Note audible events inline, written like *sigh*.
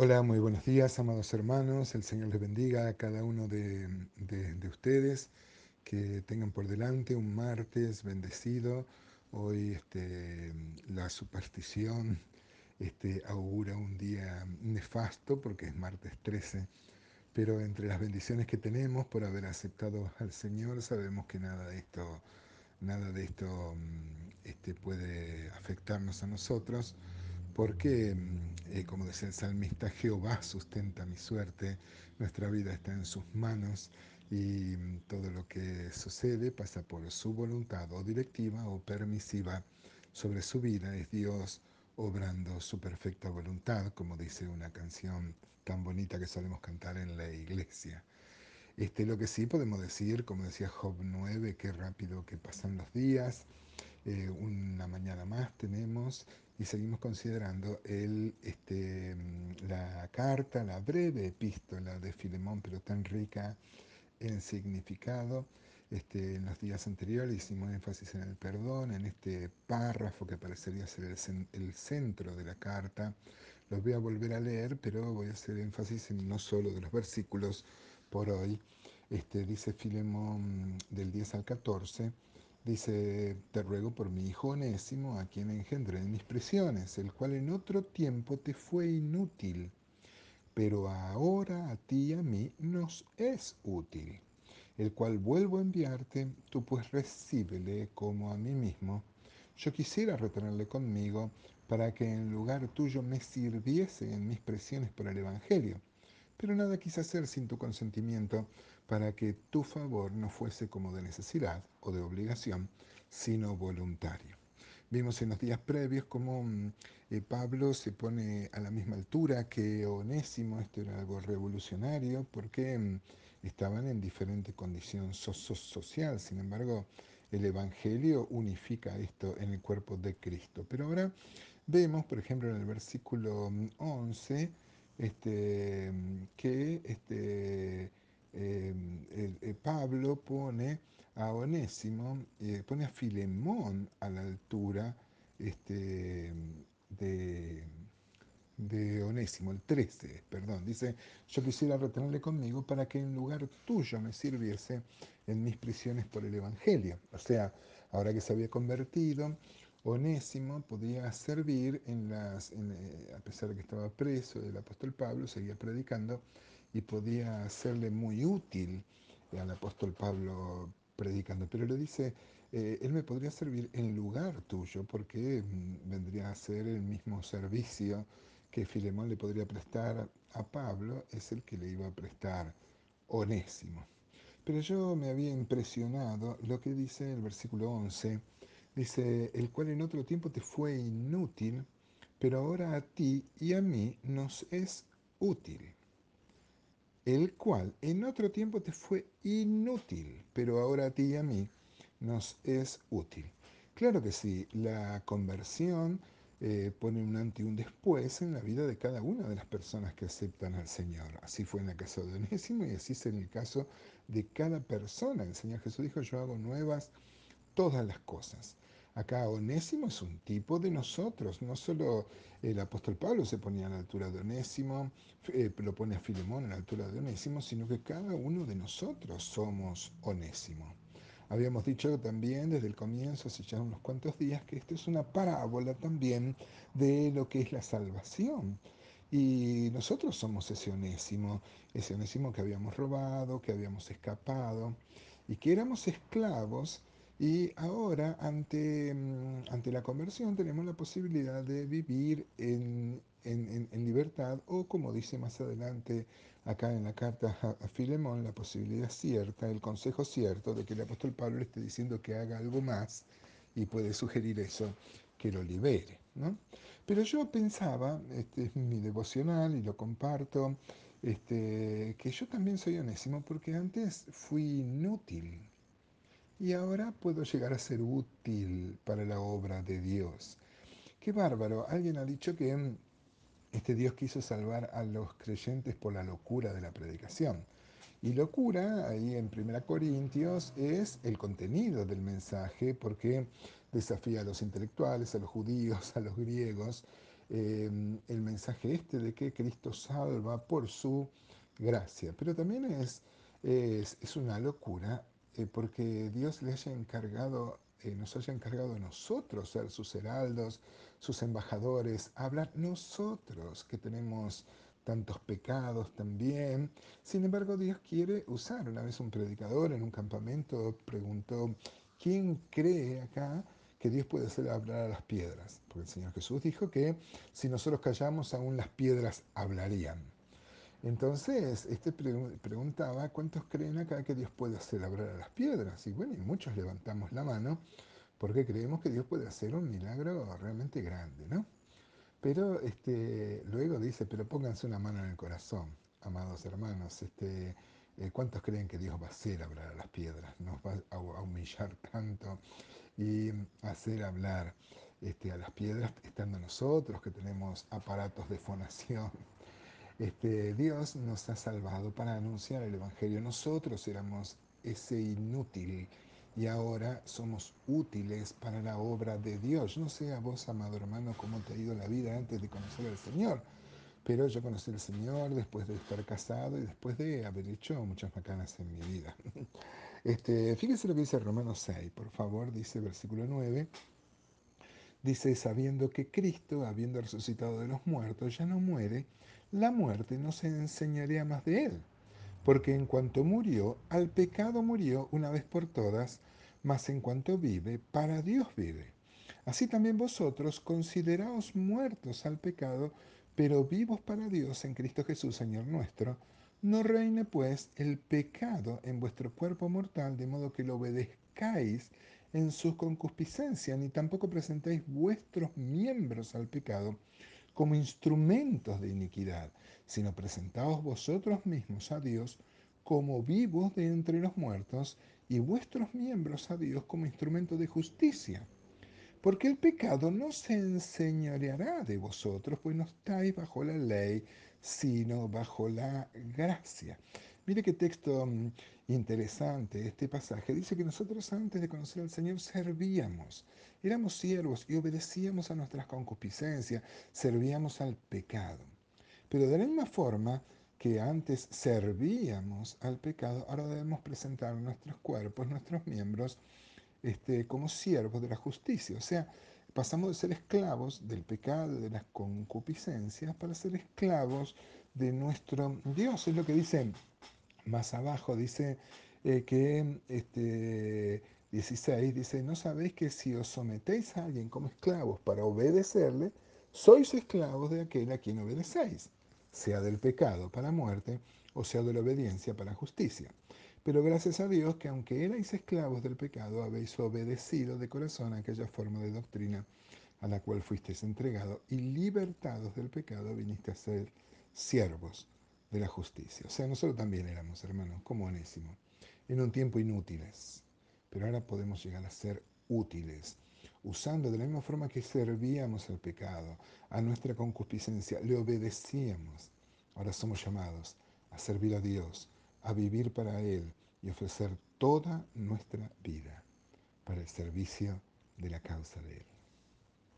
Hola, muy buenos días, amados hermanos. El Señor les bendiga a cada uno de, de- de ustedes. Que tengan por delante un martes bendecido. Hoy este, la superstición este, augura un día nefasto porque es martes 13. Pero entre las bendiciones que tenemos por haber aceptado al Señor, sabemos que nada de esto, nada de esto este, puede afectarnos a nosotros porque, mm, eh, como decía el salmista, Jehová sustenta mi suerte, nuestra vida está en sus manos y mm, todo lo que sucede pasa por su voluntad o directiva o permisiva sobre su vida. Es Dios obrando su perfecta voluntad, como dice una canción tan bonita que solemos cantar en la iglesia. Este, lo que sí podemos decir, como decía Job 9, qué rápido que pasan los días, eh, una mañana más tenemos y seguimos considerando el, este, mm, la carta, la breve epístola de Filemón, pero tan rica en significado. Este, en los días anteriores hicimos énfasis en el perdón, en este párrafo que parecería ser el, el centro de la carta. Los voy a volver a leer, pero voy a hacer énfasis en no solo de los versículos por hoy. Este, dice Filemón del 10 al 14, dice, te ruego por mi hijo Onésimo, a quien engendré en mis prisiones, el cual en otro tiempo te fue inútil, pero ahora a ti y a mí nos es útil el cual vuelvo a enviarte, tú pues recíbele como a mí mismo. Yo quisiera retenerle conmigo para que en lugar tuyo me sirviese en mis presiones por el Evangelio, pero nada quise hacer sin tu consentimiento para que tu favor no fuese como de necesidad de obligación, sino voluntario. Vimos en los días previos cómo mm, eh, Pablo se pone a la misma altura que Onésimo, esto era algo revolucionario, porque mm, estaban en diferente condición so- so- social, sin embargo, el Evangelio unifica esto en el cuerpo de Cristo. Pero ahora vemos, por ejemplo, en el versículo mm, 11, este, mm, que este, eh, el Pablo pone a Onésimo, eh, pone a Filemón a la altura este, de, de Onésimo, el 13, perdón. Dice, yo quisiera retenerle conmigo para que en lugar tuyo me sirviese en mis prisiones por el Evangelio. O sea, ahora que se había convertido, Onésimo podía servir en las, eh, a pesar de que estaba preso del apóstol Pablo, seguía predicando y podía serle muy útil al apóstol Pablo predicando. Pero le dice, eh, él me podría servir en lugar tuyo porque mm, vendría a ser el mismo servicio que Filemón le podría prestar a Pablo, es el que le iba a prestar Onésimo. Pero yo me había impresionado lo que dice el versículo 11. Dice, el cual en otro tiempo te fue inútil, pero ahora a ti y a mí nos es útil. El cual en otro tiempo te fue inútil, pero ahora a ti y a mí nos es útil. Claro que sí, la conversión eh, pone un antes y un después en la vida de cada una de las personas que aceptan al Señor. Así fue en el caso de Onésimo y así es en el caso de cada persona. El Señor Jesús dijo, yo hago nuevas todas las cosas. Acá Onésimo es un tipo de nosotros, no solo el apóstol Pablo se ponía a la altura de Onésimo, eh, lo pone a Filemón a la altura de Onésimo, sino que cada uno de nosotros somos Onésimo. Habíamos dicho también desde el comienzo, hace ya unos cuantos días, que esto es una parábola también de lo que es la salvación. Y nosotros somos ese onésimo, ese onésimo que habíamos robado, que habíamos escapado y que éramos esclavos y ahora ante, mm, ante la conversión tenemos la posibilidad de vivir en, en- en- libertad o como dice más adelante acá en la carta a Filemón, la posibilidad cierta, el consejo cierto de que el apóstol Pablo le esté diciendo que haga algo más y puede sugerir eso, que lo libere, ¿no? Pero yo pensaba, este es mi devocional y lo comparto, este, que yo también soy onésimo porque antes fui inútil y ahora puedo llegar a ser útil para la obra de Dios. Qué bárbaro. Alguien ha dicho que este Dios quiso salvar a los creyentes por la locura de la predicación. Y locura, ahí en 1 Corintios, es el contenido del mensaje porque desafía a los intelectuales, a los judíos, a los griegos, eh, el mensaje este de que Cristo salva por su gracia. Pero también es, es una locura eh, porque Dios le haya encargado, eh, nos haya encargado a nosotros ser sus heraldos, sus embajadores, hablar nosotros que tenemos tantos pecados también. Sin embargo, Dios quiere usar. Una vez un predicador en un campamento preguntó, ¿quién cree acá que Dios puede hacer hablar a las piedras? Porque el Señor Jesús dijo que si nosotros callamos, aún las piedras hablarían. Entonces, este preguntaba, ¿cuántos creen acá que Dios puede hacer hablar a las piedras? Y bueno, y muchos levantamos la mano porque creemos que Dios puede hacer un milagro realmente grande, ¿no? Pero este, luego dice, pero pónganse una mano en el corazón, amados hermanos, este, eh, ¿cuántos creen que Dios va a hacer hablar a las piedras? Nos va a, humillar tanto y hacer hablar este, a las piedras estando nosotros que tenemos aparatos de fonación. Este, Dios nos ha salvado para anunciar el Evangelio. Nosotros éramos ese inútil y ahora somos útiles para la obra de Dios. no sé a vos, amado hermano, cómo te ha ido la vida antes de conocer al Señor, pero yo conocí al Señor después de estar casado y después de haber hecho muchas macanas en mi vida. *laughs* Este, fíjese lo que dice Romanos 6, por favor, dice versículo 9. Dice, sabiendo que Cristo, habiendo resucitado de los muertos, ya no muere, la muerte no se enseñaría más de él porque en cuanto murió, al pecado murió una vez por todas, mas en cuanto vive, para Dios vive. Así también vosotros consideraos muertos al pecado, pero vivos para Dios en Cristo Jesús, Señor nuestro. No reine pues el pecado en vuestro cuerpo mortal, de modo que lo obedezcáis en su concupiscencia, ni tampoco presentéis vuestros miembros al pecado como instrumentos de iniquidad, sino presentaos vosotros mismos a Dios como vivos de entre los muertos y vuestros miembros a Dios como instrumento de justicia. Porque el pecado no se enseñoreará de vosotros, pues no estáis bajo la ley, sino bajo la gracia. Mire qué texto mm, interesante este pasaje. Dice que nosotros antes de conocer al Señor servíamos, éramos siervos y obedecíamos a nuestras concupiscencias, servíamos al pecado. Pero de la misma forma que antes servíamos al pecado, ahora debemos presentar nuestros cuerpos, nuestros miembros, este, como siervos de la justicia. O sea, pasamos de ser esclavos del pecado, de las concupiscencias, para ser esclavos de nuestro Dios. Es lo que dice más abajo, dice eh, que este, 16 dice, no sabéis que si os sometéis a alguien como esclavos para obedecerle, sois esclavos de aquel a quien obedecéis, sea del pecado para muerte o sea de la obediencia para justicia. Pero gracias a Dios que aunque erais esclavos del pecado, habéis obedecido de corazón aquella forma de doctrina a la cual fuisteis entregados y libertados del pecado viniste a ser siervos de la justicia. O sea, nosotros también éramos hermanos, como en un tiempo inútiles, pero ahora podemos llegar a ser útiles, usando de la misma forma que servíamos al pecado, a nuestra concupiscencia, le obedecíamos. Ahora somos llamados a servir a Dios, a vivir para Él y ofrecer toda nuestra vida para el servicio de la causa de Él.